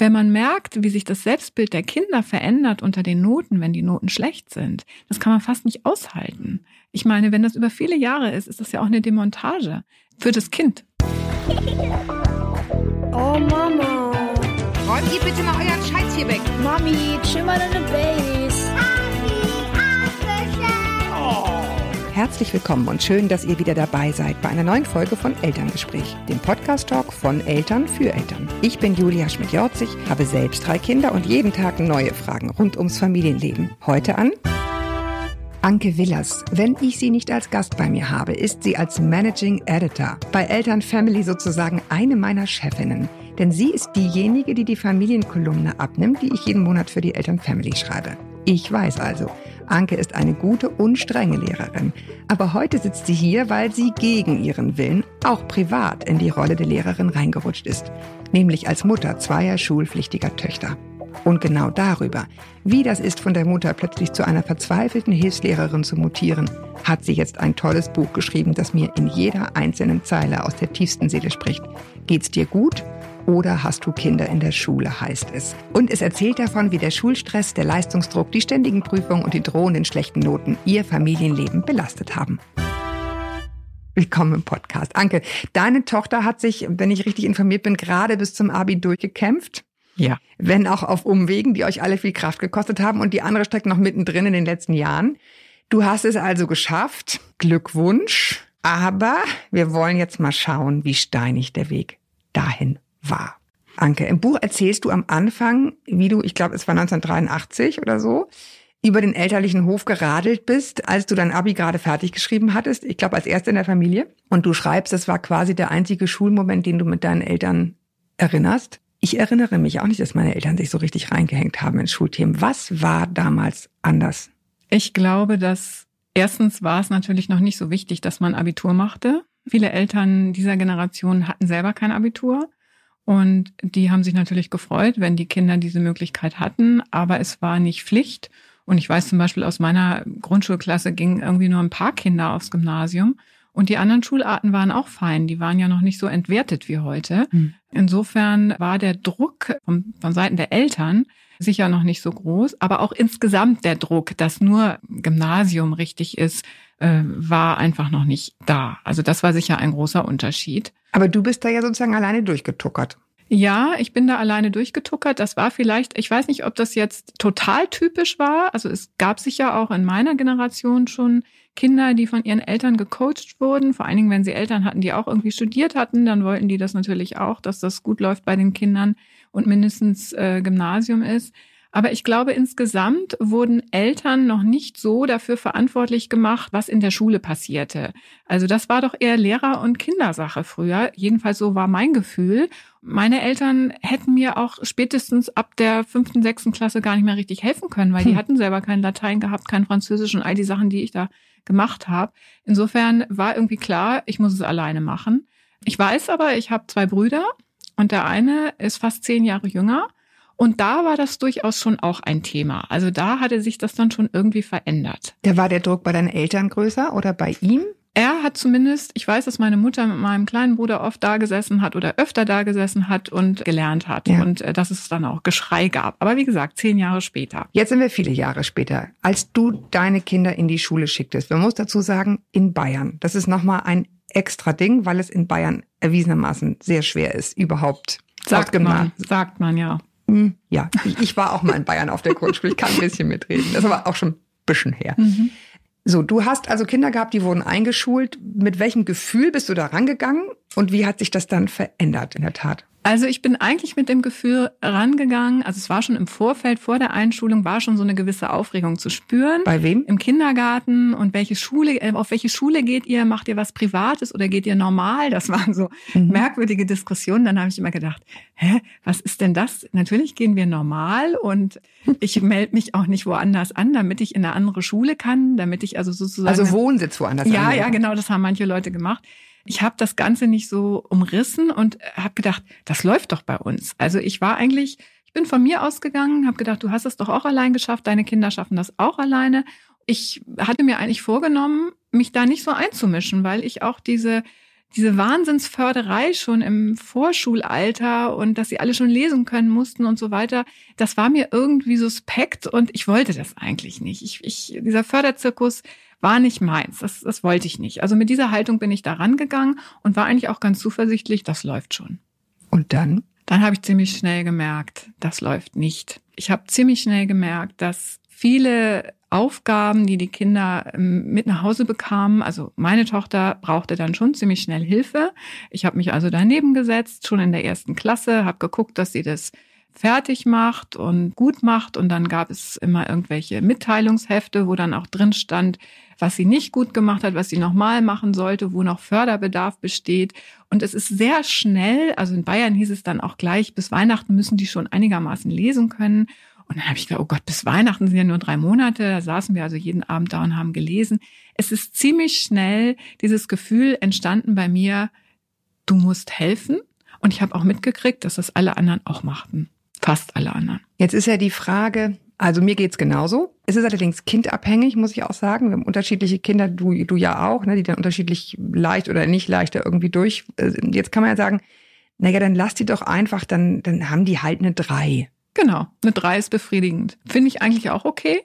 wenn man merkt, wie sich das Selbstbild der Kinder verändert unter den Noten, wenn die Noten schlecht sind, das kann man fast nicht aushalten. Ich meine, wenn das über viele Jahre ist, ist das ja auch eine Demontage für das Kind. Oh Mama. Räumt ihr bitte mal euren Scheiß hier weg. Mami, chill mal deine Base. Herzlich willkommen und schön, dass ihr wieder dabei seid bei einer neuen Folge von Elterngespräch, dem Podcast-Talk von Eltern für Eltern. Ich bin Julia Schmidt-Jorzig, habe selbst drei Kinder und jeden Tag neue Fragen rund ums Familienleben. Heute an Anke Willers. Wenn ich sie nicht als Gast bei mir habe, ist sie als Managing Editor bei Eltern Family sozusagen eine meiner Chefinnen. Denn sie ist diejenige, die die Familienkolumne abnimmt, die ich jeden Monat für die Eltern Family schreibe. Ich weiß also, Anke ist eine gute und strenge Lehrerin. Aber heute sitzt sie hier, weil sie gegen ihren Willen auch privat in die Rolle der Lehrerin reingerutscht ist. Nämlich als Mutter zweier schulpflichtiger Töchter. Und genau darüber, wie das ist, von der Mutter plötzlich zu einer verzweifelten Hilfslehrerin zu mutieren, hat sie jetzt ein tolles Buch geschrieben, das mir in jeder einzelnen Zeile aus der tiefsten Seele spricht. Geht's dir gut? Oder hast du Kinder in der Schule, heißt es. Und es erzählt davon, wie der Schulstress, der Leistungsdruck, die ständigen Prüfungen und die drohenden schlechten Noten ihr Familienleben belastet haben. Willkommen im Podcast. Anke, deine Tochter hat sich, wenn ich richtig informiert bin, gerade bis zum Abi durchgekämpft. Ja. Wenn auch auf Umwegen, die euch alle viel Kraft gekostet haben und die andere steckt noch mittendrin in den letzten Jahren. Du hast es also geschafft. Glückwunsch. Aber wir wollen jetzt mal schauen, wie steinig der Weg dahin war. Anke, im Buch erzählst du am Anfang, wie du, ich glaube, es war 1983 oder so, über den elterlichen Hof geradelt bist, als du dein Abi gerade fertig geschrieben hattest. Ich glaube, als Erste in der Familie. Und du schreibst, das war quasi der einzige Schulmoment, den du mit deinen Eltern erinnerst. Ich erinnere mich auch nicht, dass meine Eltern sich so richtig reingehängt haben in Schulthemen. Was war damals anders? Ich glaube, dass erstens war es natürlich noch nicht so wichtig, dass man Abitur machte. Viele Eltern dieser Generation hatten selber kein Abitur. Und die haben sich natürlich gefreut, wenn die Kinder diese Möglichkeit hatten, aber es war nicht Pflicht. Und ich weiß zum Beispiel aus meiner Grundschulklasse gingen irgendwie nur ein paar Kinder aufs Gymnasium. Und die anderen Schularten waren auch fein. Die waren ja noch nicht so entwertet wie heute. Hm. Insofern war der Druck von, von Seiten der Eltern sicher noch nicht so groß. Aber auch insgesamt der Druck, dass nur Gymnasium richtig ist, äh, war einfach noch nicht da. Also das war sicher ein großer Unterschied. Aber du bist da ja sozusagen alleine durchgetuckert. Ja, ich bin da alleine durchgetuckert. Das war vielleicht, ich weiß nicht, ob das jetzt total typisch war. Also es gab sicher auch in meiner Generation schon Kinder, die von ihren Eltern gecoacht wurden. Vor allen Dingen, wenn sie Eltern hatten, die auch irgendwie studiert hatten, dann wollten die das natürlich auch, dass das gut läuft bei den Kindern und mindestens äh, Gymnasium ist. Aber ich glaube, insgesamt wurden Eltern noch nicht so dafür verantwortlich gemacht, was in der Schule passierte. Also das war doch eher Lehrer- und Kindersache früher. Jedenfalls so war mein Gefühl. Meine Eltern hätten mir auch spätestens ab der fünften, sechsten Klasse gar nicht mehr richtig helfen können, weil die hm. hatten selber kein Latein gehabt, kein Französisch und all die Sachen, die ich da gemacht habe. Insofern war irgendwie klar, ich muss es alleine machen. Ich weiß aber, ich habe zwei Brüder und der eine ist fast zehn Jahre jünger und da war das durchaus schon auch ein Thema. Also da hatte sich das dann schon irgendwie verändert. Da war der Druck bei deinen Eltern größer oder bei ihm? Er hat zumindest, ich weiß, dass meine Mutter mit meinem kleinen Bruder oft da gesessen hat oder öfter da gesessen hat und gelernt hat ja. und äh, dass es dann auch Geschrei gab. Aber wie gesagt, zehn Jahre später. Jetzt sind wir viele Jahre später. Als du deine Kinder in die Schule schicktest, man muss dazu sagen, in Bayern. Das ist nochmal ein extra Ding, weil es in Bayern erwiesenermaßen sehr schwer ist, überhaupt. Sagt man, sagt man, ja. Hm, ja, ich, war auch mal in Bayern auf der Grundschule. Ich kann ein bisschen mitreden. Das ist aber auch schon ein bisschen her. Mhm. So, du hast also Kinder gehabt, die wurden eingeschult. Mit welchem Gefühl bist du da rangegangen und wie hat sich das dann verändert in der Tat? Also ich bin eigentlich mit dem Gefühl rangegangen, also es war schon im Vorfeld, vor der Einschulung, war schon so eine gewisse Aufregung zu spüren. Bei wem? Im Kindergarten und welche Schule, äh, auf welche Schule geht ihr? Macht ihr was Privates oder geht ihr normal? Das waren so mhm. merkwürdige Diskussionen. Dann habe ich immer gedacht, hä, was ist denn das? Natürlich gehen wir normal und ich melde mich auch nicht woanders an, damit ich in eine andere Schule kann, damit ich also sozusagen. Also Wohnsitz woanders Ja, an, ja, genau, das haben manche Leute gemacht ich habe das Ganze nicht so umrissen und habe gedacht, das läuft doch bei uns. Also ich war eigentlich, ich bin von mir ausgegangen, habe gedacht, du hast es doch auch allein geschafft, deine Kinder schaffen das auch alleine. Ich hatte mir eigentlich vorgenommen, mich da nicht so einzumischen, weil ich auch diese diese Wahnsinnsförderei schon im Vorschulalter und dass sie alle schon lesen können mussten und so weiter, das war mir irgendwie suspekt und ich wollte das eigentlich nicht. Ich, ich, dieser Förderzirkus war nicht meins. Das, das wollte ich nicht. Also mit dieser Haltung bin ich da rangegangen und war eigentlich auch ganz zuversichtlich, das läuft schon. Und dann? Dann habe ich ziemlich schnell gemerkt, das läuft nicht. Ich habe ziemlich schnell gemerkt, dass viele Aufgaben, die die Kinder ähm, mit nach Hause bekamen. Also meine Tochter brauchte dann schon ziemlich schnell Hilfe. Ich habe mich also daneben gesetzt, schon in der ersten Klasse, habe geguckt, dass sie das fertig macht und gut macht. Und dann gab es immer irgendwelche Mitteilungshefte, wo dann auch drin stand, was sie nicht gut gemacht hat, was sie nochmal machen sollte, wo noch Förderbedarf besteht. Und es ist sehr schnell, also in Bayern hieß es dann auch gleich, bis Weihnachten müssen die schon einigermaßen lesen können. Und dann habe ich gedacht, oh Gott, bis Weihnachten sind ja nur drei Monate. Da saßen wir also jeden Abend da und haben gelesen. Es ist ziemlich schnell dieses Gefühl entstanden bei mir, du musst helfen. Und ich habe auch mitgekriegt, dass das alle anderen auch machten. Fast alle anderen. Jetzt ist ja die Frage, also mir geht's genauso. Es ist allerdings kindabhängig, muss ich auch sagen. Wir haben unterschiedliche Kinder, du, du ja auch, ne, die dann unterschiedlich leicht oder nicht leichter irgendwie durch. Äh, jetzt kann man ja sagen, naja, dann lass die doch einfach, dann, dann haben die halt eine drei. Genau, eine 3 ist befriedigend. Finde ich eigentlich auch okay.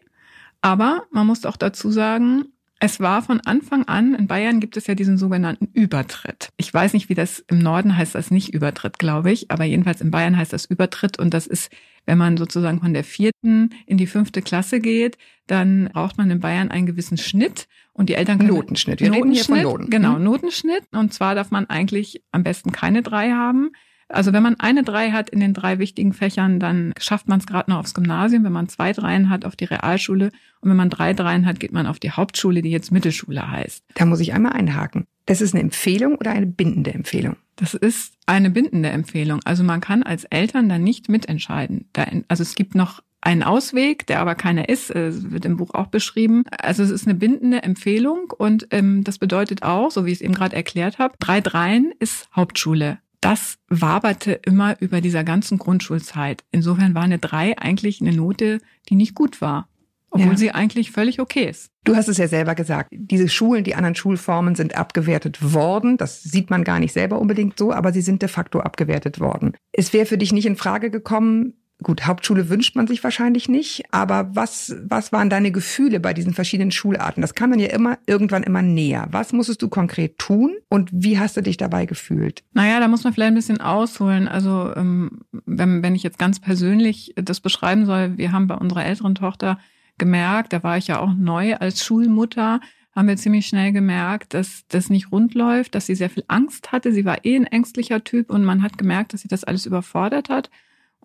Aber man muss auch dazu sagen, es war von Anfang an, in Bayern gibt es ja diesen sogenannten Übertritt. Ich weiß nicht, wie das im Norden heißt, das nicht Übertritt, glaube ich, aber jedenfalls in Bayern heißt das Übertritt und das ist, wenn man sozusagen von der vierten in die fünfte Klasse geht, dann braucht man in Bayern einen gewissen Schnitt und die Eltern können Notenschnitt. Wir reden hier von Noten. Genau, Notenschnitt und zwar darf man eigentlich am besten keine drei haben. Also wenn man eine Drei hat in den drei wichtigen Fächern, dann schafft man es gerade noch aufs Gymnasium. Wenn man zwei Dreien hat, auf die Realschule. Und wenn man drei Dreien hat, geht man auf die Hauptschule, die jetzt Mittelschule heißt. Da muss ich einmal einhaken. Das ist eine Empfehlung oder eine bindende Empfehlung? Das ist eine bindende Empfehlung. Also man kann als Eltern da nicht mitentscheiden. also es gibt noch einen Ausweg, der aber keiner ist, es wird im Buch auch beschrieben. Also es ist eine bindende Empfehlung und ähm, das bedeutet auch, so wie ich es eben gerade erklärt habe, drei Dreien ist Hauptschule das waberte immer über dieser ganzen Grundschulzeit. Insofern war eine drei eigentlich eine Note, die nicht gut war. Obwohl ja. sie eigentlich völlig okay ist. Du hast es ja selber gesagt. Diese Schulen, die anderen Schulformen sind abgewertet worden. Das sieht man gar nicht selber unbedingt so, aber sie sind de facto abgewertet worden. Es wäre für dich nicht in Frage gekommen, Gut, Hauptschule wünscht man sich wahrscheinlich nicht, aber was, was waren deine Gefühle bei diesen verschiedenen Schularten? Das kam dann ja immer irgendwann immer näher. Was musstest du konkret tun und wie hast du dich dabei gefühlt? Naja, da muss man vielleicht ein bisschen ausholen. Also ähm, wenn, wenn ich jetzt ganz persönlich das beschreiben soll, wir haben bei unserer älteren Tochter gemerkt, da war ich ja auch neu als Schulmutter, haben wir ziemlich schnell gemerkt, dass das nicht rund läuft, dass sie sehr viel Angst hatte. Sie war eh ein ängstlicher Typ und man hat gemerkt, dass sie das alles überfordert hat.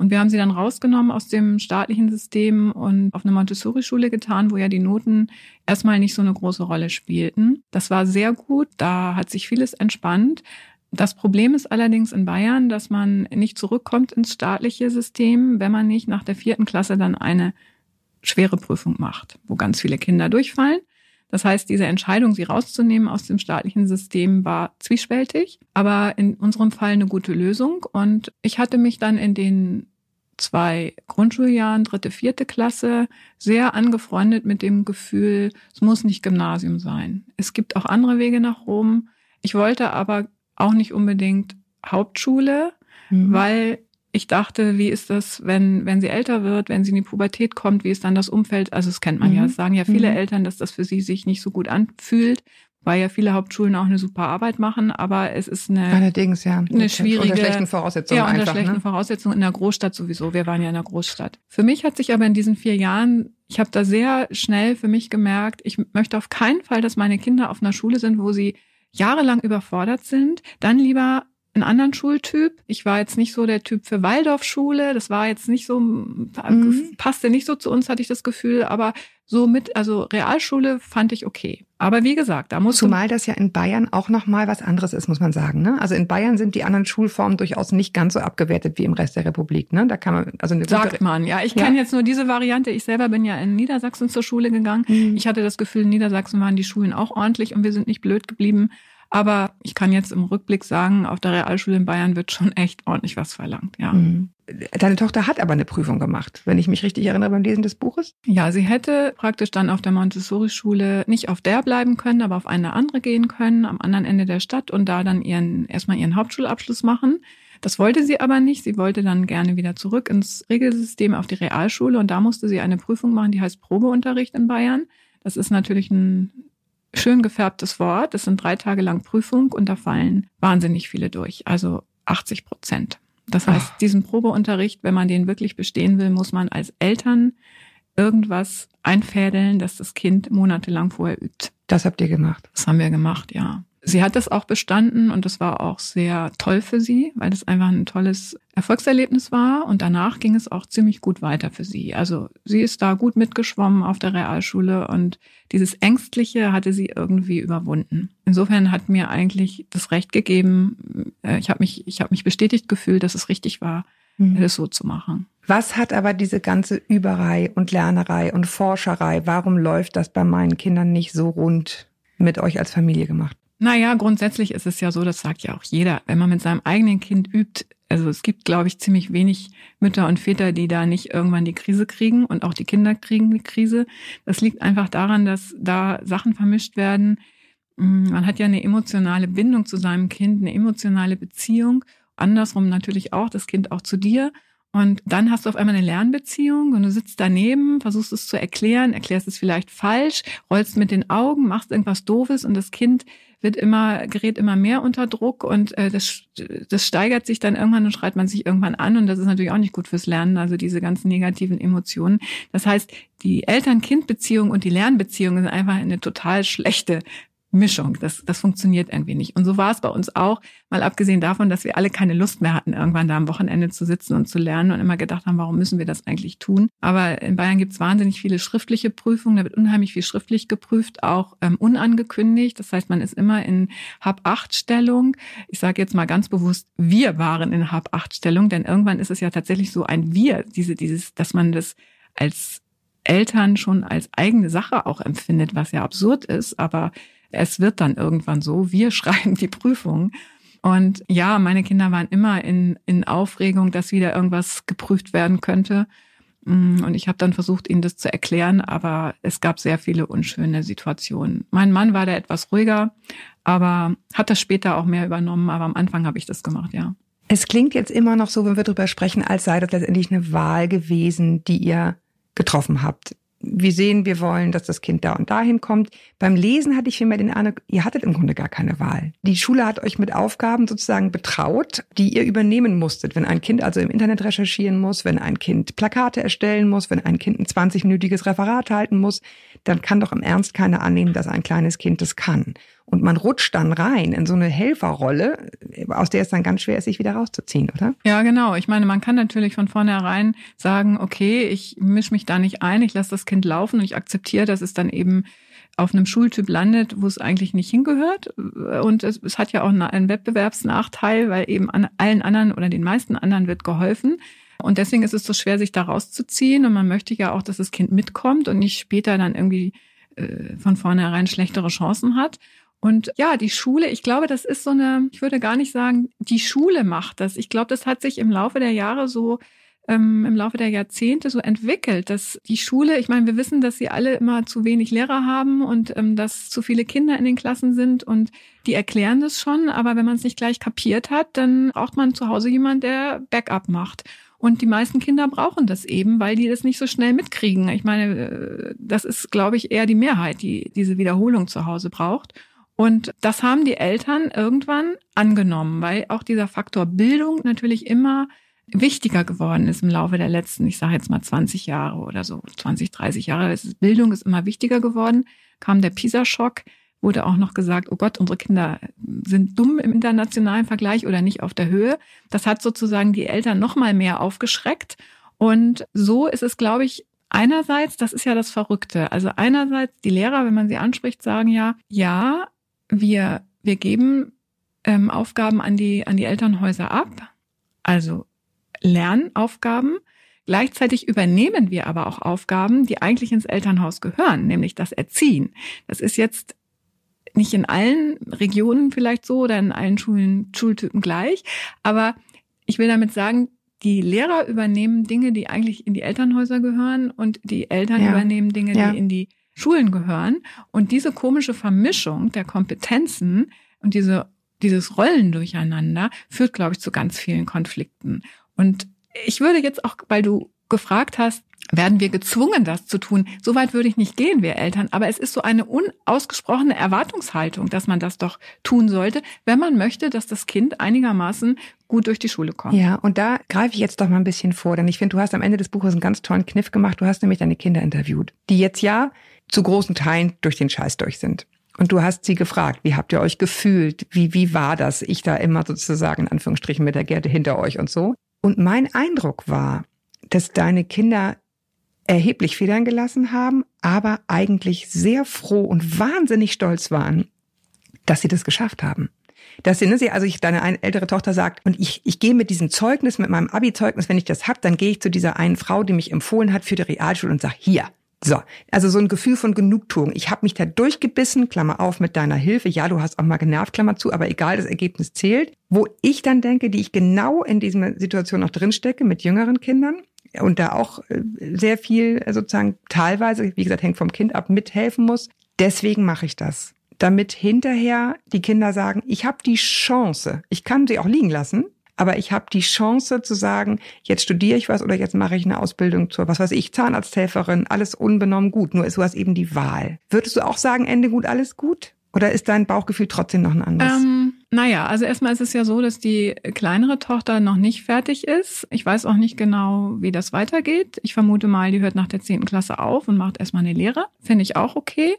Und wir haben sie dann rausgenommen aus dem staatlichen System und auf eine Montessori-Schule getan, wo ja die Noten erstmal nicht so eine große Rolle spielten. Das war sehr gut. Da hat sich vieles entspannt. Das Problem ist allerdings in Bayern, dass man nicht zurückkommt ins staatliche System, wenn man nicht nach der vierten Klasse dann eine schwere Prüfung macht, wo ganz viele Kinder durchfallen. Das heißt, diese Entscheidung, sie rauszunehmen aus dem staatlichen System, war zwiespältig, aber in unserem Fall eine gute Lösung. Und ich hatte mich dann in den zwei Grundschuljahren, dritte, vierte Klasse, sehr angefreundet mit dem Gefühl, es muss nicht Gymnasium sein. Es gibt auch andere Wege nach Rom. Ich wollte aber auch nicht unbedingt Hauptschule, mhm. weil ich dachte, wie ist das, wenn, wenn sie älter wird, wenn sie in die Pubertät kommt, wie ist dann das Umfeld? Also das kennt man mhm. ja, das sagen ja viele mhm. Eltern, dass das für sie sich nicht so gut anfühlt, weil ja viele Hauptschulen auch eine super Arbeit machen, aber es ist eine, Allerdings, ja. eine schwierige, unter schlechten Voraussetzungen ja, unter einfach, schlechten ne? Voraussetzungen in der Großstadt sowieso. Wir waren ja in der Großstadt. Für mich hat sich aber in diesen vier Jahren, ich habe da sehr schnell für mich gemerkt, ich möchte auf keinen Fall, dass meine Kinder auf einer Schule sind, wo sie jahrelang überfordert sind. Dann lieber einen anderen Schultyp. Ich war jetzt nicht so der Typ für Waldorfschule. Das war jetzt nicht so, mhm. passte nicht so zu uns, hatte ich das Gefühl. Aber so mit, also Realschule fand ich okay. Aber wie gesagt, da muss zumal das ja in Bayern auch noch mal was anderes ist, muss man sagen. Ne? Also in Bayern sind die anderen Schulformen durchaus nicht ganz so abgewertet wie im Rest der Republik. Ne? Da kann man also eine sagt man. Ja, ich ja. kenne jetzt nur diese Variante. Ich selber bin ja in Niedersachsen zur Schule gegangen. Mhm. Ich hatte das Gefühl, in Niedersachsen waren die Schulen auch ordentlich und wir sind nicht blöd geblieben. Aber ich kann jetzt im Rückblick sagen, auf der Realschule in Bayern wird schon echt ordentlich was verlangt, ja. Mhm. deine Tochter hat aber eine Prüfung gemacht, wenn ich mich richtig erinnere beim Lesen des Buches. Ja, sie hätte praktisch dann auf der Montessori-Schule nicht auf der bleiben können, aber auf eine andere gehen können, am anderen Ende der Stadt und da dann ihren, erstmal ihren Hauptschulabschluss machen. Das wollte sie aber nicht. Sie wollte dann gerne wieder zurück ins Regelsystem auf die Realschule und da musste sie eine Prüfung machen, die heißt Probeunterricht in Bayern. Das ist natürlich ein schön gefärbtes Wort. Das sind drei Tage lang Prüfung und da fallen wahnsinnig viele durch. Also 80 Prozent. Das heißt, Ach. diesen Probeunterricht, wenn man den wirklich bestehen will, muss man als Eltern irgendwas einfädeln, dass das Kind monatelang vorher übt. Das habt ihr gemacht? Das haben wir gemacht, ja. Sie hat das auch bestanden und das war auch sehr toll für sie, weil das einfach ein tolles Erfolgserlebnis war und danach ging es auch ziemlich gut weiter für sie. Also sie ist da gut mitgeschwommen auf der Realschule und dieses Ängstliche hatte sie irgendwie überwunden. Insofern hat mir eigentlich das Recht gegeben, äh, ich habe mich, ich habe mich bestätigt gefühlt, dass es richtig war, mhm. das so zu machen. Was hat aber diese ganze Überei und Lernerei und Forscherei, warum läuft das bei meinen Kindern nicht so rund mit euch als Familie gemacht? Naja, grundsätzlich ist es ja so, das sagt ja auch jeder, wenn man mit seinem eigenen Kind übt, also es gibt, glaube ich, ziemlich wenig Mütter und Väter, die da nicht irgendwann die Krise kriegen und auch die Kinder kriegen die Krise. Das liegt einfach daran, dass da Sachen vermischt werden. Mm, man hat ja eine emotionale Bindung zu seinem Kind, eine emotionale Beziehung. Andersrum natürlich auch, das Kind auch zu dir. Und dann hast du auf einmal eine Lernbeziehung und du sitzt daneben, versuchst es zu erklären, erklärst es vielleicht falsch, rollst mit den Augen, machst irgendwas Doofes und das Kind wird immer, gerät immer mehr unter Druck und äh, das, das steigert sich dann irgendwann und schreit man sich irgendwann an und das ist natürlich auch nicht gut fürs Lernen, also diese ganzen negativen Emotionen. Das heißt, die Eltern-Kind-Beziehung und die Lernbeziehung sind einfach eine total schlechte Mischung. Das, das funktioniert irgendwie nicht. Und so war es bei uns auch, mal abgesehen davon, dass wir alle keine Lust mehr hatten, irgendwann da am Wochenende zu sitzen und zu lernen und immer gedacht haben, warum müssen wir das eigentlich tun? Aber in Bayern gibt es wahnsinnig viele schriftliche Prüfungen, da wird unheimlich viel schriftlich geprüft, auch ähm, unangekündigt. Das heißt, man ist immer in Hab-8-Stellung. Ich sage jetzt mal ganz bewusst, wir waren in Hab-8-Stellung, denn irgendwann ist es ja tatsächlich so ein Wir, diese, dieses, dass man das als Eltern schon als eigene Sache auch empfindet, was ja absurd ist, aber es wird dann irgendwann so, wir schreiben die Prüfung. Und ja, meine Kinder waren immer in, in Aufregung, dass wieder irgendwas geprüft werden könnte. Mm, und ich habe dann versucht, ihnen das zu erklären, aber es gab sehr viele unschöne Situationen. Mein Mann war da etwas ruhiger, aber hat das später auch mehr übernommen, aber am Anfang habe ich das gemacht, ja. Es klingt jetzt immer noch so, wenn wir darüber sprechen, als sei das letztendlich eine Wahl gewesen, die ihr getroffen habt wir sehen, wir wollen, dass das Kind da und dahin kommt. Beim Lesen hatte ich vielmehr den Eindruck, ihr hattet im Grunde gar keine Wahl. Die Schule hat euch mit Aufgaben sozusagen betraut, die ihr übernehmen musstet. Wenn ein Kind also im Internet recherchieren muss, wenn ein Kind Plakate erstellen muss, wenn ein Kind ein 20-minütiges Referat halten muss, dann kann doch im Ernst keiner annehmen, dass ein kleines Kind das kann. Und man rutscht dann rein in so eine Helferrolle, aus der es dann ganz schwer ist, sich wieder rauszuziehen, oder? Ja, genau. Ich meine, man kann natürlich von vornherein sagen, okay, ich mische mich da nicht ein, ich lasse das Kind laufen und ich akzeptiere, dass es dann eben auf einem Schultyp landet, wo es eigentlich nicht hingehört. Und es, es hat ja auch einen Wettbewerbsnachteil, weil eben an allen anderen oder den meisten anderen wird geholfen. Und deswegen ist es so schwer, sich da rauszuziehen. Und man möchte ja auch, dass das Kind mitkommt und nicht später dann irgendwie äh, von vornherein schlechtere Chancen hat. Und ja, die Schule, ich glaube, das ist so eine, ich würde gar nicht sagen, die Schule macht das. Ich glaube, das hat sich im Laufe der Jahre so, ähm, im Laufe der Jahrzehnte so entwickelt, dass die Schule, ich meine, wir wissen, dass sie alle immer zu wenig Lehrer haben und ähm, dass zu viele Kinder in den Klassen sind und die erklären das schon, aber wenn man es nicht gleich kapiert hat, dann braucht man zu Hause jemand, der Backup macht. Und die meisten Kinder brauchen das eben, weil die das nicht so schnell mitkriegen. Ich meine, äh, das ist, glaube ich, eher die Mehrheit, die diese Wiederholung zu Hause braucht. Und das haben die Eltern irgendwann angenommen, weil auch dieser Faktor Bildung natürlich immer wichtiger geworden ist im Laufe der letzten, ich sage jetzt mal 20 Jahre oder so, 20, 30 Jahre. Bildung ist immer wichtiger geworden. Kam der PISA-Schock, wurde auch noch gesagt, oh Gott, unsere Kinder sind dumm im internationalen Vergleich oder nicht auf der Höhe. Das hat sozusagen die Eltern noch mal mehr aufgeschreckt. Und so ist es, glaube ich, einerseits, das ist ja das Verrückte. Also einerseits die Lehrer, wenn man sie anspricht, sagen ja, ja, wir, wir geben ähm, Aufgaben an die, an die Elternhäuser ab, also Lernaufgaben. Gleichzeitig übernehmen wir aber auch Aufgaben, die eigentlich ins Elternhaus gehören, nämlich das Erziehen. Das ist jetzt nicht in allen Regionen vielleicht so oder in allen Schulen, Schultypen gleich, aber ich will damit sagen, die Lehrer übernehmen Dinge, die eigentlich in die Elternhäuser gehören und die Eltern Ja. übernehmen Dinge, Ja. die in die Schulen gehören. Und diese komische Vermischung der Kompetenzen und diese, dieses Rollen durcheinander führt, glaube ich, zu ganz vielen Konflikten. Und ich würde jetzt auch, weil du gefragt hast, werden wir gezwungen, das zu tun? So weit würde ich nicht gehen, wir Eltern. Aber es ist so eine unausgesprochene Erwartungshaltung, dass man das doch tun sollte, wenn man möchte, dass das Kind einigermaßen gut durch die Schule kommt. Ja, und da greife ich jetzt doch mal ein bisschen vor, denn ich finde, du hast am Ende des Buches einen ganz tollen Kniff gemacht. Du hast nämlich deine Kinder interviewt, die jetzt ja zu großen Teilen durch den Scheiß durch sind. Und du hast sie gefragt, wie habt ihr euch gefühlt? Wie, wie war das? Ich da immer sozusagen in Anführungsstrichen mit der Gerte hinter euch und so. Und mein Eindruck war, dass deine Kinder erheblich Federn gelassen haben, aber eigentlich sehr froh und wahnsinnig stolz waren, dass sie das geschafft haben. Dass sie, ne, sie, also ich, deine ein, ältere Tochter sagt, und ich, ich gehe mit diesem Zeugnis, mit meinem Abi-Zeugnis, wenn ich das hab, dann gehe ich zu dieser einen Frau, die mich empfohlen hat für die Realschule und sag, hier. So, also so ein Gefühl von Genugtuung. Ich habe mich da durchgebissen, Klammer auf, mit deiner Hilfe. Ja, du hast auch mal genervt, Klammer zu, aber egal, das Ergebnis zählt. Wo ich dann denke, die ich genau in dieser Situation noch drinstecke mit jüngeren Kindern und da auch äh, sehr viel äh, sozusagen teilweise, wie gesagt, hängt vom Kind ab, mithelfen muss. Deswegen mache ich das damit hinterher die Kinder sagen, ich habe die Chance, ich kann sie auch liegen lassen, aber ich habe die Chance zu sagen, jetzt studiere ich was oder jetzt mache ich eine Ausbildung zur, was weiß ich, Zahnarzthelferin, alles unbenommen gut, nur ist hast eben die Wahl. Würdest du auch sagen, Ende gut, alles gut? Oder ist dein Bauchgefühl trotzdem noch ein anderes? Ähm, naja, also erstmal ist es ja so, dass die kleinere Tochter noch nicht fertig ist. Ich weiß auch nicht genau, wie das weitergeht. Ich vermute mal, die hört nach der zehnten Klasse auf und macht erstmal eine Lehre. Finde ich auch okay.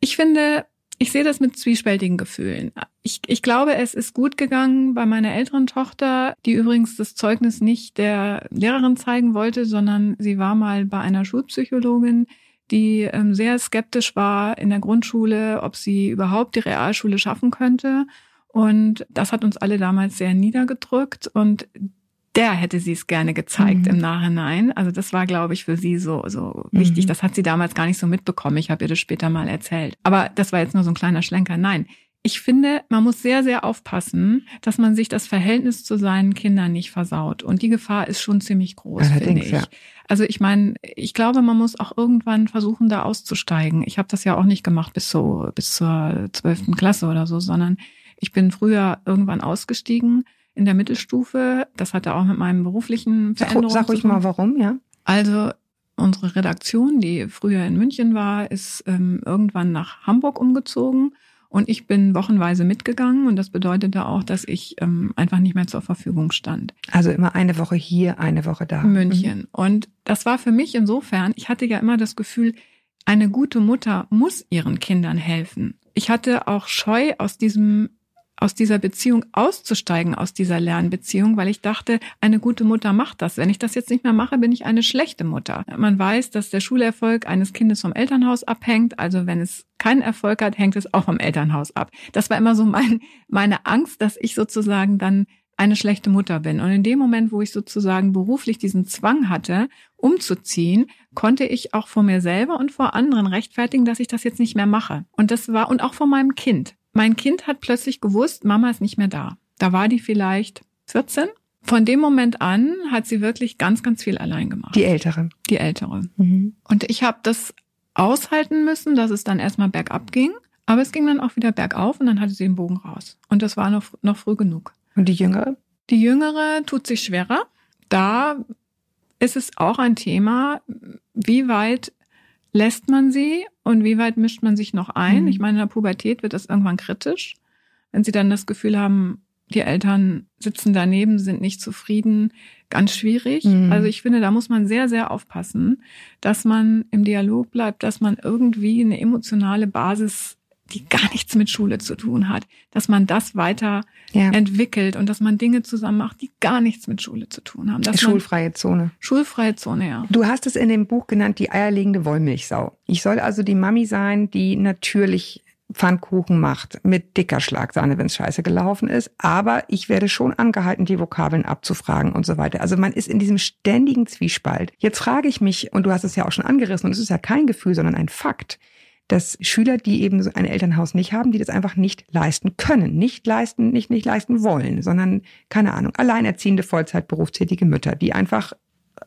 Ich finde, ich sehe das mit zwiespältigen Gefühlen. Ich, ich glaube, es ist gut gegangen bei meiner älteren Tochter, die übrigens das Zeugnis nicht der Lehrerin zeigen wollte, sondern sie war mal bei einer Schulpsychologin, die ähm, sehr skeptisch war in der Grundschule, ob sie überhaupt die Realschule schaffen könnte. Und das hat uns alle damals sehr niedergedrückt. Und der hätte sie es gerne gezeigt Mhm. im Nachhinein. Also das war, glaube ich, für sie so, so wichtig. Mhm. Das hat sie damals gar nicht so mitbekommen. Ich habe ihr das später mal erzählt. Aber das war jetzt nur so ein kleiner Schlenker. Nein. Ich finde, man muss sehr, sehr aufpassen, dass man sich das Verhältnis zu seinen Kindern nicht versaut. Und die Gefahr ist schon ziemlich groß, finde Allerdings, ich. ja. Also ich meine, ich glaube, man muss auch irgendwann versuchen, da auszusteigen. Ich habe das ja auch nicht gemacht bis so bis zur zwölften Klasse oder so, sondern ich bin früher irgendwann ausgestiegen in der Mittelstufe. Das hatte auch mit meinem beruflichen Sag, Veränderungen sag zu ruhig mal, warum, ja? Also unsere Redaktion, die früher in München war, ist ähm, irgendwann nach Hamburg umgezogen und ich bin wochenweise mitgegangen und das bedeutete auch, dass ich ähm, einfach nicht mehr zur Verfügung stand. Also immer eine Woche hier, eine Woche da. in München. Und das war für mich insofern, ich hatte ja immer das Gefühl, eine gute Mutter muss ihren Kindern helfen. Ich hatte auch Scheu aus diesem aus dieser Beziehung auszusteigen, aus dieser Lernbeziehung, weil ich dachte, eine gute Mutter macht das. Wenn ich das jetzt nicht mehr mache, bin ich eine schlechte Mutter. Man weiß, dass der Schulerfolg eines Kindes vom Elternhaus abhängt. Also wenn es keinen Erfolg hat, hängt es auch vom Elternhaus ab. Das war immer so mein, meine Angst, dass ich sozusagen dann eine schlechte Mutter bin. Und in dem Moment, wo ich sozusagen beruflich diesen Zwang hatte, umzuziehen, konnte ich auch vor mir selber und vor anderen rechtfertigen, dass ich das jetzt nicht mehr mache. Und das war, und auch vor meinem Kind. Mein Kind hat plötzlich gewusst, Mama ist nicht mehr da. Da war die vielleicht 14. Von dem Moment an hat sie wirklich ganz, ganz viel allein gemacht. Die Ältere. die Ältere. Mhm. Und ich habe das aushalten müssen, dass es dann erstmal bergab ging. Aber es ging dann auch wieder bergauf und dann hatte sie den Bogen raus. Und das war noch, noch früh genug. Und die Jüngere? Die Jüngere tut sich schwerer. Da ist es auch ein Thema, wie weit lässt man sie und wie weit mischt man sich noch ein. Mhm. Ich meine, in der Pubertät wird das irgendwann kritisch. Wenn sie dann das Gefühl haben, die Eltern sitzen daneben, sind nicht zufrieden, ganz schwierig. Mhm. Also ich finde, da muss man sehr, sehr aufpassen, dass man im Dialog bleibt, dass man irgendwie eine emotionale Basis, die gar nichts mit Schule zu tun hat, dass man das weiter Ja. entwickelt und dass man Dinge zusammen macht, die gar nichts mit Schule zu tun haben. Dass Schulfreie Zone. schulfreie Zone, ja. Du hast es in dem Buch genannt, die eierlegende Wollmilchsau. Ich soll also die Mami sein, die natürlich Pfannkuchen macht mit dicker Schlagsahne, wenn es scheiße gelaufen ist. Aber ich werde schon angehalten, die Vokabeln abzufragen und so weiter. Also man ist in diesem ständigen Zwiespalt. Jetzt frage ich mich, und du hast es ja auch schon angerissen, und es ist ja kein Gefühl, sondern ein Fakt. Dass Schüler, die eben so ein Elternhaus nicht haben, die das einfach nicht leisten können, nicht leisten, nicht, nicht leisten wollen, sondern, keine Ahnung, alleinerziehende, Vollzeitberufstätige Mütter, die einfach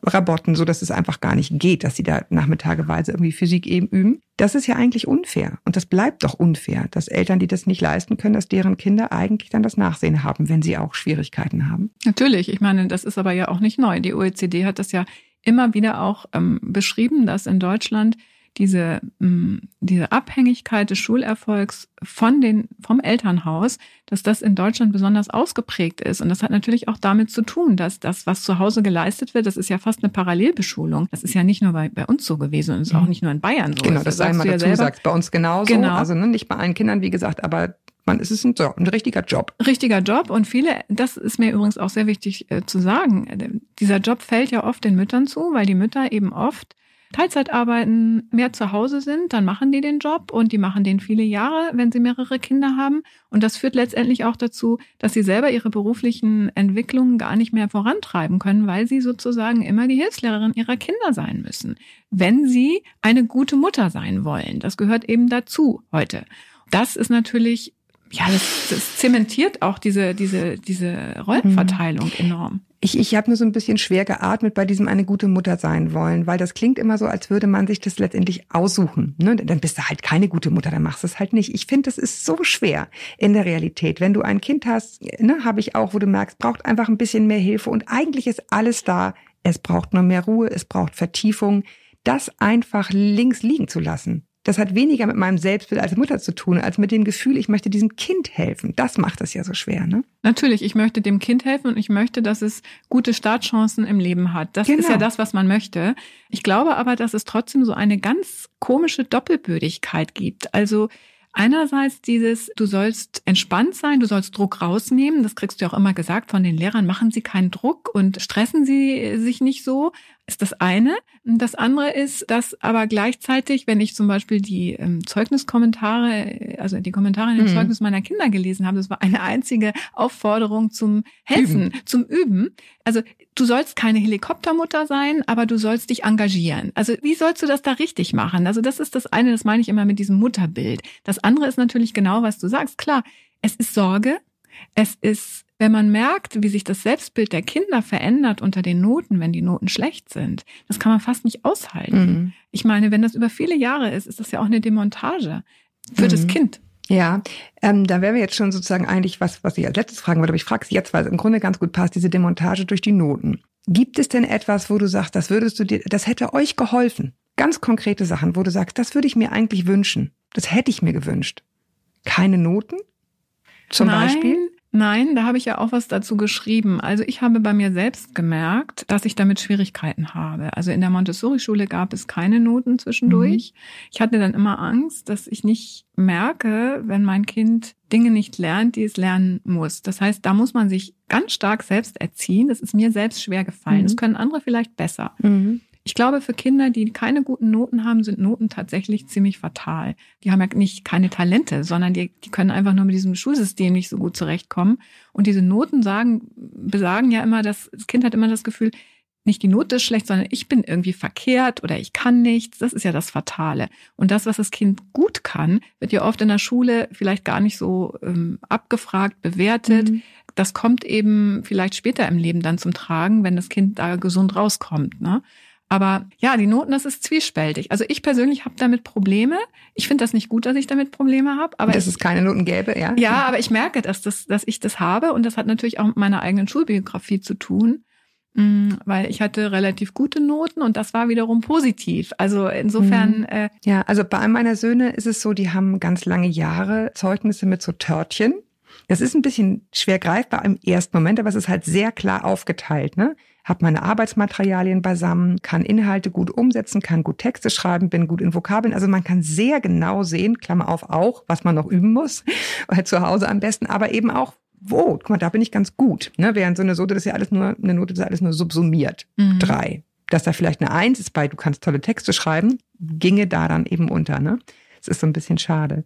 rabotten, so dass es einfach gar nicht geht, dass sie da nachmittageweise irgendwie Physik eben üben. Das ist ja eigentlich unfair. Und das bleibt doch unfair, dass Eltern, die das nicht leisten können, dass deren Kinder eigentlich dann das Nachsehen haben, wenn sie auch Schwierigkeiten haben. Natürlich. Ich meine, das ist aber ja auch nicht neu. Die OECD hat das ja immer wieder auch ähm, beschrieben, dass in Deutschland diese, mm, diese Abhängigkeit des Schulerfolgs von den, vom Elternhaus, dass das in Deutschland besonders ausgeprägt ist. Und das hat natürlich auch damit zu tun, dass das, was zu Hause geleistet wird, das ist ja fast eine Parallelbeschulung. Das ist ja nicht nur bei, bei uns so gewesen und ist auch mhm. nicht nur in Bayern so. Genau, das, das sei mal dazu ja sagst. Bei uns genauso. Genau. Also ne, nicht bei allen Kindern, wie gesagt, aber man, es ist ein, Job, ein richtiger Job. Richtiger Job und viele, das ist mir übrigens auch sehr wichtig äh, zu sagen, dieser Job fällt ja oft den Müttern zu, weil die Mütter eben oft Teilzeit arbeiten, mehr zu Hause sind, dann machen die den Job und die machen den viele Jahre, wenn sie mehrere Kinder haben. Und das führt letztendlich auch dazu, dass sie selber ihre beruflichen Entwicklungen gar nicht mehr vorantreiben können, weil sie sozusagen immer die Hilfslehrerin ihrer Kinder sein müssen, wenn sie eine gute Mutter sein wollen. Das gehört eben dazu heute. Das ist natürlich ja, das, das zementiert auch diese, diese, diese Rollenverteilung mhm. enorm. Ich, ich habe nur so ein bisschen schwer geatmet bei diesem eine gute Mutter sein wollen, weil das klingt immer so, als würde man sich das letztendlich aussuchen. Ne? Dann bist du halt keine gute Mutter, dann machst du es halt nicht. Ich finde, das ist so schwer in der Realität. Wenn du ein Kind hast, ne, habe ich auch, wo du merkst, braucht einfach ein bisschen mehr Hilfe und eigentlich ist alles da. Es braucht nur mehr Ruhe, es braucht Vertiefung. Das einfach links liegen zu lassen das hat weniger mit meinem Selbstbild als Mutter zu tun, als mit dem Gefühl, ich möchte diesem Kind helfen. Das macht es ja so schwer, ne? Natürlich, ich möchte dem Kind helfen und ich möchte, dass es gute Startchancen im Leben hat. Das genau. ist ja genau. das, was man möchte. Ich glaube aber, dass es trotzdem so eine ganz komische Doppelbödigkeit gibt. Also Einerseits dieses, du sollst entspannt sein, du sollst Druck rausnehmen. Das kriegst du ja auch immer gesagt von den Lehrern. Machen Sie keinen Druck und stressen Sie sich nicht so ist das eine. Das andere ist, dass aber gleichzeitig, wenn ich zum Beispiel die ähm, Zeugniskommentare, also die Kommentare in dem mhm. Zeugnis meiner Kinder gelesen habe, das war eine einzige Aufforderung zum Helfen, Üben. zum Üben. Also du sollst keine Helikoptermutter sein, aber du sollst dich engagieren. Also wie sollst du das da richtig machen? Also das ist das eine, das meine ich immer mit diesem Mutterbild. Das andere ist natürlich genau, was du sagst. Klar, es ist Sorge, es ist wenn man merkt, wie sich das Selbstbild der Kinder verändert unter den Noten, wenn die Noten schlecht sind, das kann man fast nicht aushalten. Mhm. Ich meine, wenn das über viele Jahre ist, ist das ja auch eine Demontage für mhm. das Kind. Ja, ähm, da wären wir jetzt schon sozusagen eigentlich was, was ich als letztes fragen wollte, aber ich frage es jetzt, weil es im Grunde ganz gut passt, diese Demontage durch die Noten. Gibt es denn etwas, wo du sagst, das würdest du dir, das hätte euch geholfen? Ganz konkrete Sachen, wo du sagst, das würde ich mir eigentlich wünschen. Das hätte ich mir gewünscht. Keine Noten? Zum Nein, Beispiel? Nein, da habe ich ja auch was dazu geschrieben. Also ich habe bei mir selbst gemerkt, dass ich damit Schwierigkeiten habe. Also in der Montessori-Schule gab es keine Noten zwischendurch. Mhm. Ich hatte dann immer Angst, dass ich nicht merke, wenn mein Kind Dinge nicht lernt, die es lernen muss. Das heißt, da muss man sich ganz stark selbst erziehen. Das ist mir selbst schwer gefallen. Mhm. Das können andere vielleicht besser. Mhm. Ich glaube, für Kinder, die keine guten Noten haben, sind Noten tatsächlich ziemlich fatal. Die haben ja nicht keine Talente, sondern die, die können einfach nur mit diesem Schulsystem nicht so gut zurechtkommen. Und diese Noten sagen, besagen ja immer, dass das Kind hat immer das Gefühl, nicht die Note ist schlecht, sondern ich bin irgendwie verkehrt oder ich kann nichts. Das ist ja das Fatale. Und das, was das Kind gut kann, wird ja oft in der Schule vielleicht gar nicht so ähm, abgefragt, bewertet. Mhm. Das kommt eben vielleicht später im Leben dann zum Tragen, wenn das Kind da gesund rauskommt. Ne? Aber ja, die Noten, das ist zwiespältig. Also ich persönlich habe damit Probleme. Ich finde das nicht gut, dass ich damit Probleme habe. Aber dass es keine Noten gäbe, ja. Ja, aber ich merke, dass, das, dass ich das habe und das hat natürlich auch mit meiner eigenen Schulbiografie zu tun. Mm, weil ich hatte relativ gute Noten und das war wiederum positiv. Also insofern. Mhm. Äh, ja, also bei einem meiner Söhne ist es so, die haben ganz lange Jahre Zeugnisse mit so Törtchen. Das ist ein bisschen schwer greifbar im ersten Moment, aber es ist halt sehr klar aufgeteilt. Ne? Habe meine Arbeitsmaterialien beisammen, kann Inhalte gut umsetzen, kann gut Texte schreiben, bin gut in Vokabeln. Also man kann sehr genau sehen, Klammer auf auch, was man noch üben muss, zu Hause am besten, aber eben auch, wo, guck mal, da bin ich ganz gut. Ne? Während so eine Note, das ist ja alles nur, eine Note, das ist alles nur subsumiert. Mhm. Drei. Dass da vielleicht eine Eins ist bei, du kannst tolle Texte schreiben, ginge da dann eben unter. Ne? Das ist so ein bisschen schade.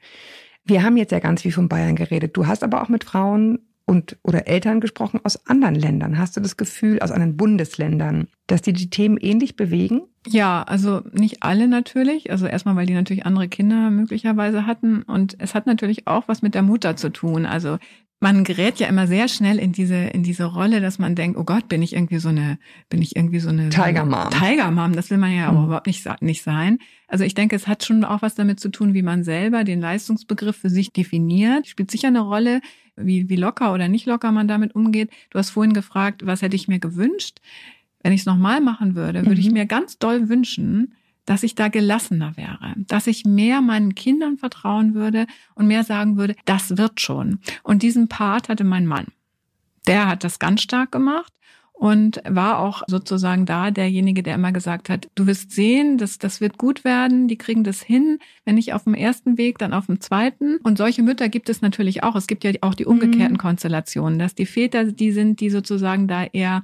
Wir haben jetzt ja ganz viel von Bayern geredet. Du hast aber auch mit Frauen und oder Eltern gesprochen aus anderen Ländern. Hast du das Gefühl, aus anderen Bundesländern, dass die die Themen ähnlich bewegen? Ja, also nicht alle natürlich. Also erstmal, weil die natürlich andere Kinder möglicherweise hatten. Und es hat natürlich auch was mit der Mutter zu tun. Also man gerät ja immer sehr schnell in diese in diese Rolle, dass man denkt, oh Gott, bin ich irgendwie so eine bin ich irgendwie so eine Tiger Mom. Tiger Mom, das will man ja Mhm. überhaupt nicht nicht sein. Also ich denke, es hat schon auch was damit zu tun, wie man selber den Leistungsbegriff für sich definiert. Spielt sicher eine Rolle, wie wie locker oder nicht locker man damit umgeht. Du hast vorhin gefragt, was hätte ich mir gewünscht? Wenn ich es nochmal machen würde, würde ich Mhm. mir ganz doll wünschen, dass ich da gelassener wäre, dass ich mehr meinen Kindern vertrauen würde und mehr sagen würde, das wird schon. Und diesen Part hatte mein Mann. Der hat das ganz stark gemacht und war auch sozusagen da derjenige, der immer gesagt hat, du wirst sehen, das, das wird gut werden, die kriegen das hin, wenn nicht auf dem ersten Weg, dann auf dem zweiten. Und solche Mütter gibt es natürlich auch. Es gibt ja auch die umgekehrten Mhm. Konstellationen, dass die Väter die sind, die sozusagen da eher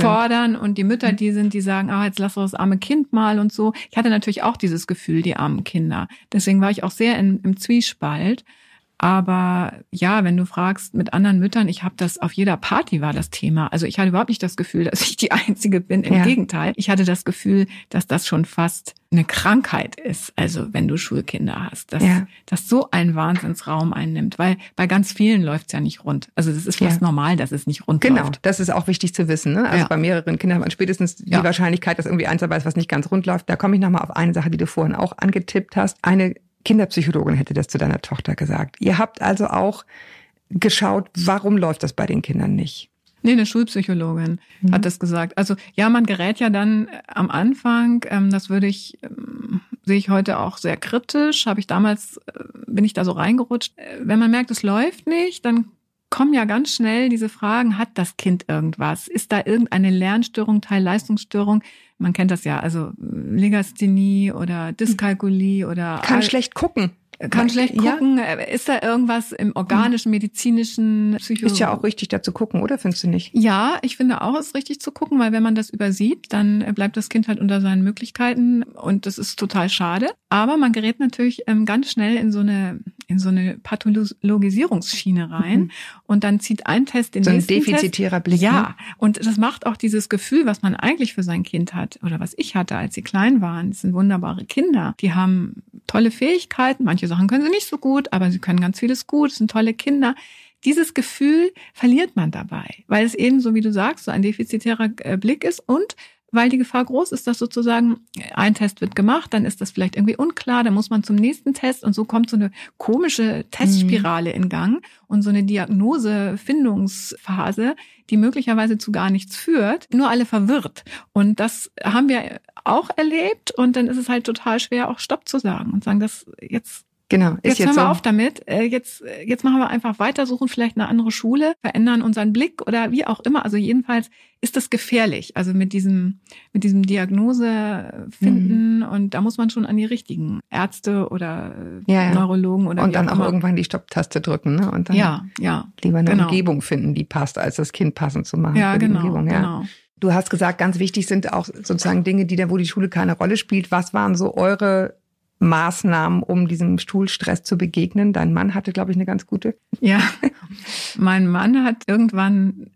fordern und die Mütter, die sind, die sagen, ah, jetzt lass doch das arme Kind mal und so. Ich hatte natürlich auch dieses Gefühl, die armen Kinder. Deswegen war ich auch sehr in, im Zwiespalt. Aber ja, wenn du fragst mit anderen Müttern, ich habe das auf jeder Party war das Thema. Also ich hatte überhaupt nicht das Gefühl, dass ich die Einzige bin. Im Ja. Gegenteil, ich hatte das Gefühl, dass das schon fast eine Krankheit ist. Also wenn du Schulkinder hast, dass Ja. das so einen Wahnsinnsraum einnimmt, weil bei ganz vielen läuft's ja nicht rund. Also das ist fast Ja. normal, dass es nicht rund Genau, läuft. das ist auch wichtig zu wissen. Ne? Also bei mehreren Kindern hat man spätestens die. Wahrscheinlichkeit, dass irgendwie eins dabei ist, was nicht ganz rund läuft. Da komme ich nochmal auf eine Sache, die du vorhin auch angetippt hast. Eine Kinderpsychologin hätte das zu deiner Tochter gesagt. Ihr habt also auch geschaut, warum läuft das bei den Kindern nicht? Nee, eine Schulpsychologin Mhm. hat das gesagt. Also ja, man gerät ja dann äh, am Anfang, ähm, das würde ich, ähm, sehe ich heute auch sehr kritisch, habe ich damals, äh, bin ich da so reingerutscht. Äh, wenn man merkt, es läuft nicht, dann kommen ja ganz schnell diese Fragen, hat das Kind irgendwas? Ist da irgendeine Lernstörung, Teilleistungsstörung? Man kennt das ja, also äh, Legasthenie oder Dyskalkulie oder Kann Al- schlecht gucken. kann schlecht gucken. Äh, Ist da irgendwas im organischen, medizinischen, Psycho Ist ja auch richtig, da zu gucken, oder findest du nicht? ja, ich finde auch, es ist richtig zu gucken, weil wenn man das übersieht, dann äh, bleibt das Kind halt unter seinen Möglichkeiten und das ist total schade. Aber man gerät natürlich ähm, ganz schnell in so eine in so eine Pathologisierungsschiene rein Mhm. und dann zieht ein Test den So ein nächsten Test. defizitärer Blick. ne? Ja, und das macht auch dieses Gefühl, was man eigentlich für sein Kind hat oder was ich hatte, als sie klein waren. Das sind wunderbare Kinder. Die haben tolle Fähigkeiten. Manche Sachen können sie nicht so gut, aber sie können ganz vieles gut. Das sind tolle Kinder. Dieses Gefühl verliert man dabei, weil es eben, so wie du sagst, so ein defizitärer äh, Blick ist und weil die Gefahr groß ist, dass sozusagen ein Test wird gemacht, dann ist das vielleicht irgendwie unklar, dann muss man zum nächsten Test und so kommt so eine komische Testspirale in Gang und so eine Diagnose-Findungsphase, die möglicherweise zu gar nichts führt, nur alle verwirrt. Und das haben wir auch erlebt und dann ist es halt total schwer, auch Stopp zu sagen und sagen, das jetzt Genau. Ist Jetzt, jetzt, hören wir so. auf damit. Äh, Jetzt, äh, jetzt machen wir einfach weiter, suchen vielleicht eine andere Schule, verändern unseren Blick oder wie auch immer. Also jedenfalls ist das gefährlich. Also mit diesem, mit diesem Diagnose finden Mhm. und da muss man schon an die richtigen Ärzte oder äh, Ja, ja. Neurologen oder Und dann auch immer. irgendwann die Stopptaste drücken, ne? Und dann Ja, ja, lieber eine genau. Umgebung finden, die passt, als das Kind passend zu machen ja, für die genau, Umgebung. Ja. genau. Du hast gesagt, ganz wichtig sind auch sozusagen Dinge, die da, wo die Schule keine Rolle spielt. Was waren so eure Maßnahmen, um diesem Schulstress zu begegnen? Dein Mann hatte, glaube ich, eine ganz gute. Ja, mein Mann hat irgendwann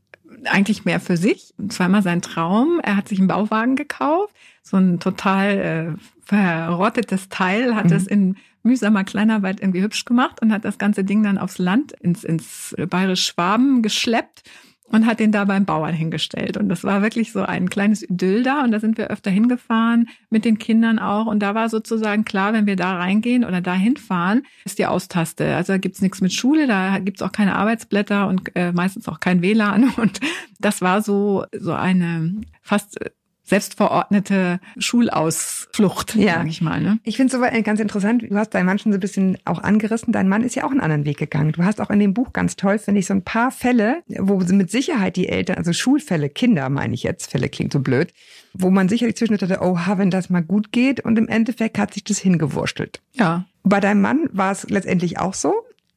eigentlich mehr für sich. Zweimal sein Traum. Er hat sich einen Bauwagen gekauft, so ein total äh, verrottetes Teil, hat Mhm. es in mühsamer Kleinarbeit irgendwie hübsch gemacht und hat das ganze Ding dann aufs Land, ins, ins bayerisch Schwaben geschleppt und hat den da beim Bauern hingestellt. Und das war wirklich so ein kleines Idyll da. Und da sind wir öfter hingefahren, mit den Kindern auch. Und da war sozusagen klar, wenn wir da reingehen oder da hinfahren, ist die Austaste. Also da gibt's nichts mit Schule, da gibt's auch keine Arbeitsblätter und äh, meistens auch kein WLAN. Und das war so, so eine fast selbstverordnete Schulausflucht, Ja. sag ich mal. Ne? Ich finde es ganz interessant. Du hast deinen Mann schon so ein bisschen auch angerissen. Dein Mann ist ja auch einen anderen Weg gegangen. Du hast auch in dem Buch ganz toll, finde ich, so ein paar Fälle, wo mit Sicherheit die Eltern, also Schulfälle, Kinder meine ich jetzt, Fälle klingt so blöd, wo man sicherlich zwischendurch dachte, oha, wenn das mal gut geht und im Endeffekt hat sich das hingewurschtelt. Ja. Bei deinem Mann war es letztendlich auch so.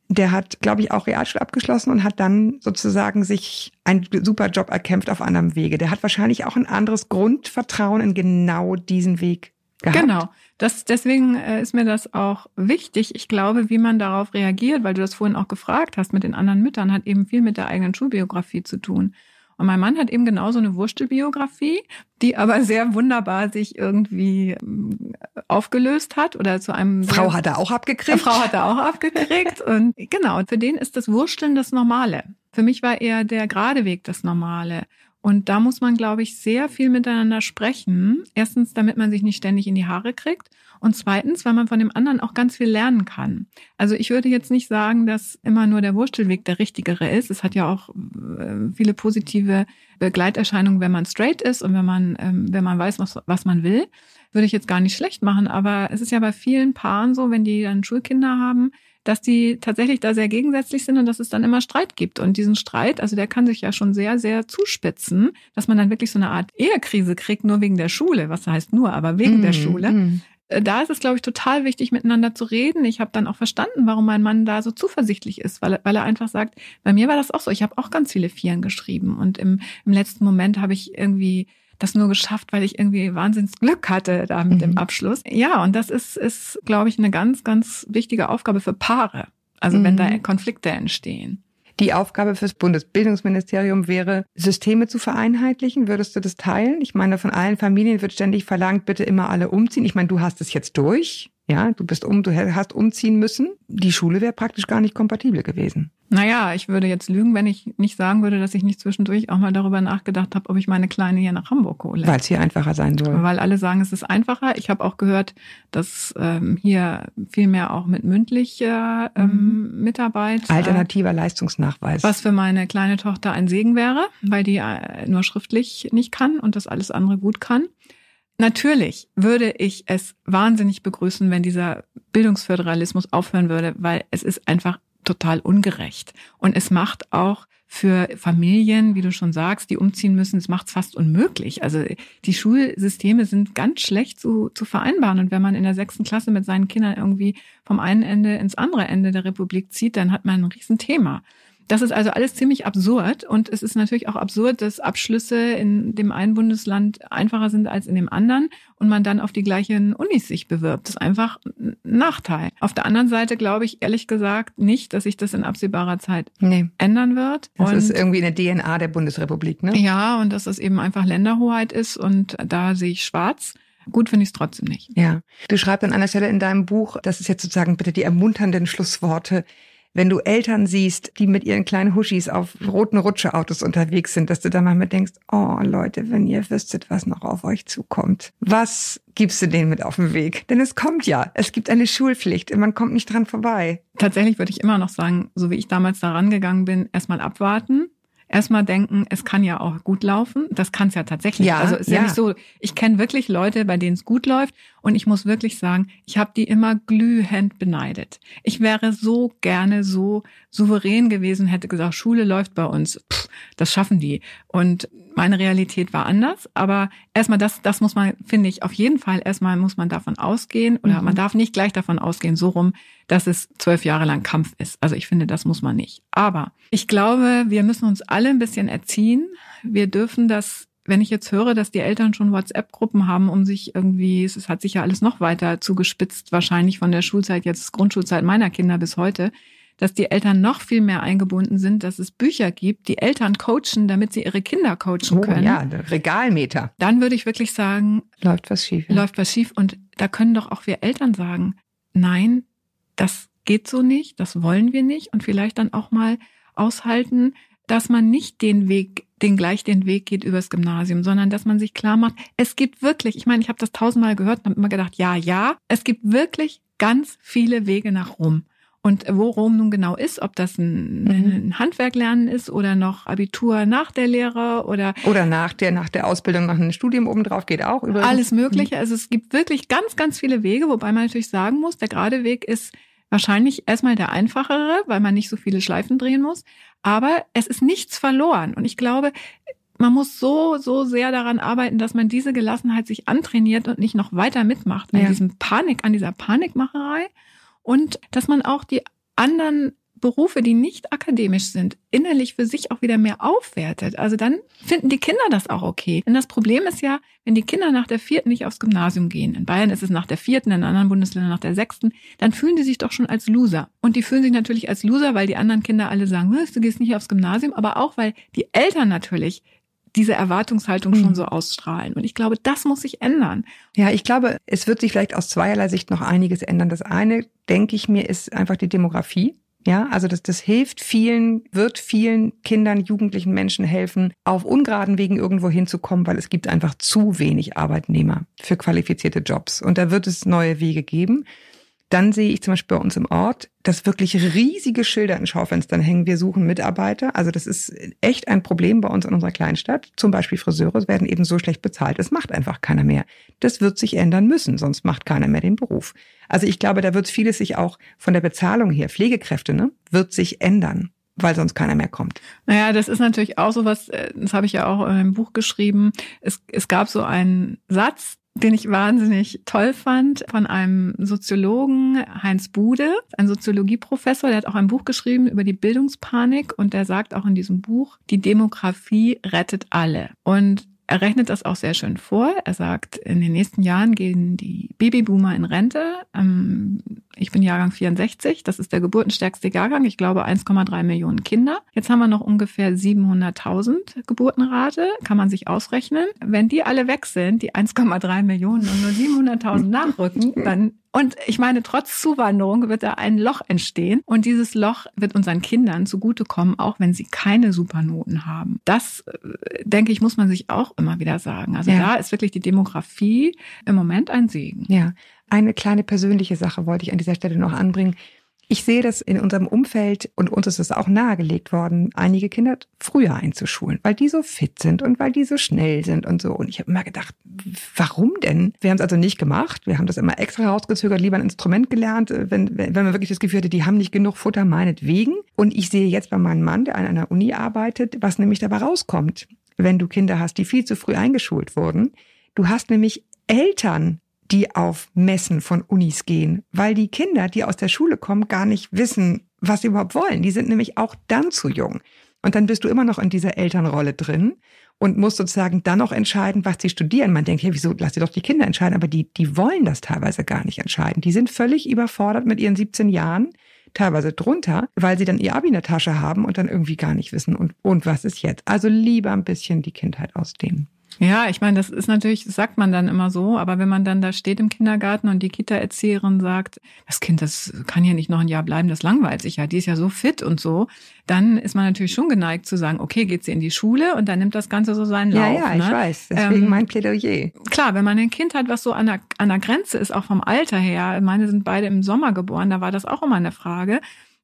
Der hat, glaube ich, auch Realschule abgeschlossen und hat dann sozusagen sich einen super Job erkämpft auf anderem Wege. Der hat wahrscheinlich auch ein anderes Grundvertrauen in genau diesen Weg gehabt? Genau. Das, deswegen äh, ist mir das auch wichtig. Ich glaube, wie man darauf reagiert, weil du das vorhin auch gefragt hast mit den anderen Müttern, hat eben viel mit der eigenen Schulbiografie zu tun. Und mein Mann hat eben genauso eine Wurstelbiografie, die aber sehr wunderbar sich irgendwie ähm, aufgelöst hat oder zu einem Frau hat er auch abgekriegt. Frau hat er auch abgekriegt und genau, für den ist das Wursteln das Normale. Für mich war eher der gerade Weg das Normale. Und da muss man, glaube ich, sehr viel miteinander sprechen. Erstens, damit man sich nicht ständig in die Haare kriegt. Und zweitens, weil man von dem anderen auch ganz viel lernen kann. Also ich würde jetzt nicht sagen, dass immer nur der Wurstelweg der richtigere ist. Es hat ja auch äh, viele positive Begleiterscheinungen, wenn man straight ist und wenn man, ähm, wenn man weiß, was, was man will. Würde ich jetzt gar nicht schlecht machen. Aber es ist ja bei vielen Paaren so, wenn die dann Schulkinder haben, dass die tatsächlich da sehr gegensätzlich sind und dass es dann immer Streit gibt. Und diesen Streit, also der kann sich ja schon sehr, sehr zuspitzen, dass man dann wirklich so eine Art Ehekrise kriegt, nur wegen der Schule. Was heißt nur, aber wegen mm, der Schule. Mm. Da ist es, glaube ich, total wichtig, miteinander zu reden. Ich habe dann auch verstanden, warum mein Mann da so zuversichtlich ist, weil, weil er einfach sagt, bei mir war das auch so. Ich habe auch ganz viele Vieren geschrieben und im, im letzten Moment habe ich irgendwie das nur geschafft, weil ich irgendwie wahnsinns Glück hatte da mit mhm. dem Abschluss. Ja, und das ist, ist, glaube ich, eine ganz, ganz wichtige Aufgabe für Paare. Also mhm. wenn da mhm. Konflikte entstehen. Die Aufgabe fürs Bundesbildungsministerium wäre, Systeme zu vereinheitlichen. Würdest du das teilen? Ich meine, von allen Familien wird ständig verlangt, bitte immer alle umziehen. Ich meine, du hast es jetzt durch. Ja, du bist um, du hast umziehen müssen. Die Schule wäre praktisch gar nicht kompatibel gewesen. Naja, ich würde jetzt lügen, wenn ich nicht sagen würde, dass ich nicht zwischendurch auch mal darüber nachgedacht habe, ob ich meine Kleine hier nach Hamburg hole. Weil es hier einfacher sein soll. Weil alle sagen, es ist einfacher. Ich habe auch gehört, dass ähm, hier viel mehr auch mit mündlicher ähm, mhm. Mitarbeit. Alternativer äh, Leistungsnachweis. Was für meine kleine Tochter ein Segen wäre, weil die äh, nur schriftlich nicht kann und das alles andere gut kann. Natürlich würde ich es wahnsinnig begrüßen, wenn dieser Bildungsföderalismus aufhören würde, weil es ist einfach total ungerecht. Und es macht auch für Familien, wie du schon sagst, die umziehen müssen, es macht es fast unmöglich. Also die Schulsysteme sind ganz schlecht zu, zu vereinbaren. Und wenn man in der sechsten Klasse mit seinen Kindern irgendwie vom einen Ende ins andere Ende der Republik zieht, dann hat man ein Riesenthema. Das ist also alles ziemlich absurd und es ist natürlich auch absurd, dass Abschlüsse in dem einen Bundesland einfacher sind als in dem anderen und man dann auf die gleichen Unis sich bewirbt. Das ist einfach ein Nachteil. Auf der anderen Seite glaube ich ehrlich gesagt nicht, dass sich das in absehbarer Zeit nee. ändern wird. Das und ist irgendwie eine DNA der Bundesrepublik, ne? Ja, und dass es eben einfach Länderhoheit ist und da sehe ich schwarz. Gut finde ich es trotzdem nicht. Ja. Du schreibst an einer Stelle in deinem Buch, das ist jetzt sozusagen bitte die ermunternden Schlussworte, wenn du Eltern siehst, die mit ihren kleinen Huschis auf roten Rutscheautos unterwegs sind, dass du da mal mit denkst, oh Leute, wenn ihr wüsstet, was noch auf euch zukommt. Was gibst du denen mit auf den Weg? Denn es kommt ja. Es gibt eine Schulpflicht man kommt nicht dran vorbei. Tatsächlich würde ich immer noch sagen, so wie ich damals da rangegangen bin, erstmal abwarten erstmal denken, es kann ja auch gut laufen. Das kann es ja tatsächlich. Ja, also ist ja. ja nicht so, ich kenne wirklich Leute, bei denen es gut läuft und ich muss wirklich sagen, ich habe die immer glühend beneidet. Ich wäre so gerne so souverän gewesen, hätte gesagt, Schule läuft bei uns. Pff, das schaffen die. Und meine Realität war anders, aber erstmal das, das muss man, finde ich, auf jeden Fall erstmal muss man davon ausgehen oder mhm. man darf nicht gleich davon ausgehen, so rum, dass es zwölf Jahre lang Kampf ist. Also ich finde, das muss man nicht. Aber ich glaube, wir müssen uns alle ein bisschen erziehen. Wir dürfen das wenn ich jetzt höre, dass die Eltern schon WhatsApp-Gruppen haben, um sich irgendwie, es hat sich ja alles noch weiter zugespitzt, wahrscheinlich von der Schulzeit, jetzt Grundschulzeit meiner Kinder bis heute, dass die Eltern noch viel mehr eingebunden sind, dass es Bücher gibt, die Eltern coachen, damit sie ihre Kinder coachen oh, können. Ja, Regalmeter. Dann würde ich wirklich sagen, läuft was schief. Ja. Läuft was schief. Und da können doch auch wir Eltern sagen, nein, das geht so nicht, das wollen wir nicht. Und vielleicht dann auch mal aushalten, dass man nicht den Weg, den gleich den Weg geht übers Gymnasium, sondern dass man sich klar macht, es gibt wirklich, ich meine, ich habe das tausendmal gehört und habe immer gedacht, ja, ja, es gibt wirklich ganz viele Wege nach Rom. Und wo Rom nun genau ist, ob das ein, mhm. ein Handwerk lernen ist oder noch Abitur nach der Lehre oder oder nach der nach der Ausbildung nach einem Studium obendrauf geht auch übrigens. Alles Mögliche. Mhm. Also es gibt wirklich ganz ganz viele Wege, wobei man natürlich sagen muss, der gerade Weg ist wahrscheinlich erstmal der einfachere, weil man nicht so viele Schleifen drehen muss. Aber es ist nichts verloren. Und ich glaube, man muss so, so sehr daran arbeiten, dass man diese Gelassenheit sich antrainiert und nicht noch weiter mitmacht an ja. diesem Panik, an dieser Panikmacherei und dass man auch die anderen Berufe, die nicht akademisch sind, innerlich für sich auch wieder mehr aufwertet, also dann finden die Kinder das auch okay. Denn das Problem ist ja, wenn die Kinder nach der vierten nicht aufs Gymnasium gehen, in Bayern ist es nach der vierten, in anderen Bundesländern nach der sechsten, dann fühlen die sich doch schon als Loser. Und die fühlen sich natürlich als Loser, weil die anderen Kinder alle sagen, du gehst nicht aufs Gymnasium, aber auch, weil die Eltern natürlich diese Erwartungshaltung schon Mhm. so ausstrahlen. Und ich glaube, das muss sich ändern. Ja, ich glaube, es wird sich vielleicht aus zweierlei Sicht noch einiges ändern. Das eine, denke ich mir, ist einfach die Demografie. Ja, also das, das hilft vielen, wird vielen Kindern, jugendlichen Menschen helfen, auf ungeraden Wegen irgendwo hinzukommen, weil es gibt einfach zu wenig Arbeitnehmer für qualifizierte Jobs. Und da wird es neue Wege geben. Dann sehe ich zum Beispiel bei uns im Ort, dass wirklich riesige Schilder in Schaufenstern hängen. Wir suchen Mitarbeiter. Also das ist echt ein Problem bei uns in unserer Kleinstadt. Zum Beispiel Friseure werden eben so schlecht bezahlt. Das macht einfach keiner mehr. Das wird sich ändern müssen, sonst macht keiner mehr den Beruf. Also ich glaube, da wird vieles sich auch von der Bezahlung her, Pflegekräfte, ne, wird sich ändern, weil sonst keiner mehr kommt. Naja, das ist natürlich auch so was, äh, das habe ich ja auch in einem Buch geschrieben. Es, es gab so einen Satz, den ich wahnsinnig toll fand, von einem Soziologen, Heinz Bude, ein Soziologieprofessor, der hat auch ein Buch geschrieben über die Bildungspanik und der sagt auch in diesem Buch, die Demografie rettet alle. Und er rechnet das auch sehr schön vor. Er sagt, in den nächsten Jahren gehen die Babyboomer in Rente. Ähm, Ich bin Jahrgang 64, das ist der geburtenstärkste Jahrgang. Ich glaube 1,3 Millionen Kinder. Jetzt haben wir noch ungefähr 700.000 Geburtenrate, kann man sich ausrechnen. Wenn die alle weg sind, die 1,3 Millionen und nur 700.000 nachrücken, dann und ich meine, trotz Zuwanderung wird da ein Loch entstehen und dieses Loch wird unseren Kindern zugutekommen, auch wenn sie keine Supernoten haben. Das, äh, denke ich, muss man sich auch immer wieder sagen. Also Ja. da ist wirklich die Demografie im Moment ein Segen. Ja, eine kleine persönliche Sache wollte ich an dieser Stelle noch anbringen. Ich sehe das in unserem Umfeld und uns ist es auch nahegelegt worden, einige Kinder früher einzuschulen, weil die so fit sind und weil die so schnell sind und so. Und ich habe immer gedacht, warum denn? Wir haben es also nicht gemacht. Wir haben das immer extra rausgezögert, lieber ein Instrument gelernt, äh, wenn, wenn man wirklich das Gefühl hatte, die haben nicht genug Futter, meinetwegen. Und ich sehe jetzt bei meinem Mann, der an einer Uni arbeitet, was nämlich dabei rauskommt, wenn du Kinder hast, die viel zu früh eingeschult wurden. Du hast nämlich Eltern, die auf Messen von Unis gehen, weil die Kinder, die aus der Schule kommen, gar nicht wissen, was sie überhaupt wollen. Die sind nämlich auch dann zu jung. Und dann bist du immer noch in dieser Elternrolle drin und musst sozusagen dann noch entscheiden, was sie studieren. Man denkt, ja, wieso, lass sie doch die Kinder entscheiden, aber die, die wollen das teilweise gar nicht entscheiden. Die sind völlig überfordert mit ihren 17 Jahren, teilweise drunter, weil sie dann ihr Abi in der Tasche haben und dann irgendwie gar nicht wissen, und, und was ist jetzt. Also lieber ein bisschen die Kindheit ausdehnen. Ja, ich meine, das ist natürlich, das sagt man dann immer so, aber wenn man dann da steht im Kindergarten und die Kita-Erzieherin sagt, das Kind, das kann ja nicht noch ein Jahr bleiben, das langweilt sich ja, die ist ja so fit und so, dann ist man natürlich schon geneigt zu sagen, okay, geht sie in die Schule und dann nimmt das Ganze so seinen Lauf. ja, ja, ich ne? weiß. Deswegen Ähm, mein Plädoyer. Klar, wenn man ein Kind hat, was so an der, an der Grenze ist, auch vom Alter her, meine sind beide im Sommer geboren, da war das auch immer eine Frage.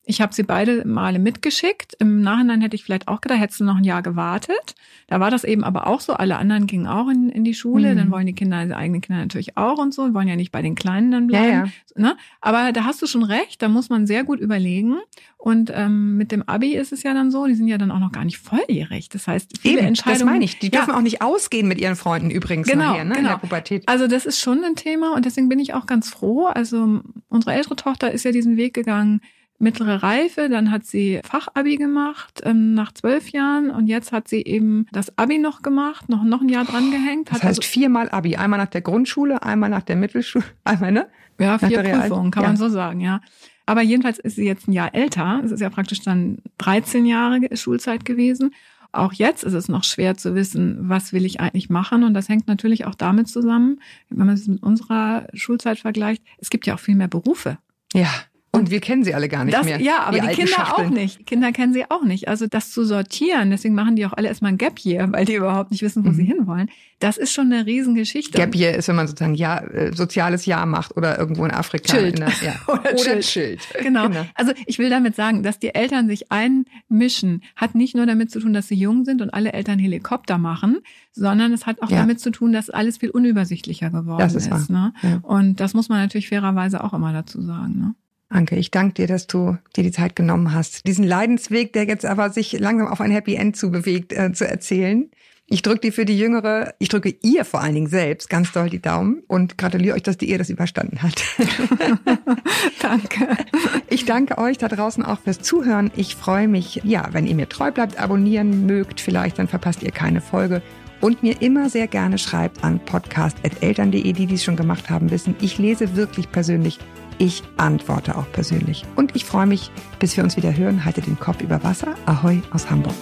Ich habe sie beide Male mitgeschickt. Im Nachhinein hätte ich vielleicht auch gedacht, hättest du noch ein Jahr gewartet. Da war das eben aber auch so. Alle anderen gingen auch in, in die Schule. Mhm. Dann wollen die Kinder, die eigenen Kinder natürlich auch und so, wollen ja nicht bei den Kleinen dann bleiben. Ja, Ne? Aber da hast du schon recht, da muss man sehr gut überlegen. Und ähm, mit dem Abi ist es ja dann so, die sind ja dann auch noch gar nicht volljährig. Das heißt, viele Eben, Entscheidungen. das meine ich. Die Ja. dürfen auch nicht ausgehen mit ihren Freunden übrigens Genau, nachher, ne, in genau. der Pubertät. Also das ist schon ein Thema und deswegen bin ich auch ganz froh. Also unsere ältere Tochter ist ja diesen Weg gegangen, mittlere Reife, dann hat sie Fachabi gemacht ähm, nach zwölf Jahren und jetzt hat sie eben das Abi noch gemacht, noch, noch ein Jahr dran gehängt. Das heißt also, viermal Abi. Einmal nach der Grundschule, einmal nach der Mittelschule, einmal, ne? ja, vier Prüfungen, kann ja. man so sagen, ja. Aber jedenfalls ist sie jetzt ein Jahr älter. Es ist ja praktisch dann 13 Jahre Schulzeit gewesen. Auch jetzt ist es noch schwer zu wissen, was will ich eigentlich machen. Und das hängt natürlich auch damit zusammen, wenn man es mit unserer Schulzeit vergleicht. Es gibt ja auch viel mehr Berufe. Ja. Und wir kennen sie alle gar nicht Das, mehr. ja, aber die, alten Kinder auch nicht. Kinder kennen sie auch nicht. Also das zu sortieren, deswegen machen die auch alle erstmal ein Gap Year, weil die überhaupt nicht wissen, wo Mhm. sie hinwollen. Das ist schon eine Riesengeschichte. Gap Year ist, wenn man sozusagen ja, äh, soziales Jahr macht oder irgendwo in Afrika. Chillt. In der, ja. Oder chillt. chillt. Genau. Also ich will damit sagen, dass die Eltern sich einmischen, hat nicht nur damit zu tun, dass sie jung sind und alle Eltern Helikopter machen, sondern es hat auch Ja. damit zu tun, dass alles viel unübersichtlicher geworden Das ist wahr. Ne? Ja. Und das muss man natürlich fairerweise auch immer dazu sagen. Ne? Anke, ich danke dir, dass du dir die Zeit genommen hast, diesen Leidensweg, der jetzt aber sich langsam auf ein Happy End zubewegt, äh, zu erzählen. Ich drücke dir für die Jüngere, ich drücke ihr vor allen Dingen selbst ganz doll die Daumen und gratuliere euch, dass die ihr das überstanden hat. danke. Ich danke euch da draußen auch fürs Zuhören. Ich freue mich, ja, wenn ihr mir treu bleibt, abonnieren mögt, vielleicht dann verpasst ihr keine Folge und mir immer sehr gerne schreibt an podcast.eltern.de, die dies schon gemacht haben, wissen, ich lese wirklich persönlich, ich antworte auch persönlich. Und ich freue mich, bis wir uns wieder hören. Halte den Kopf über Wasser. Ahoi aus Hamburg.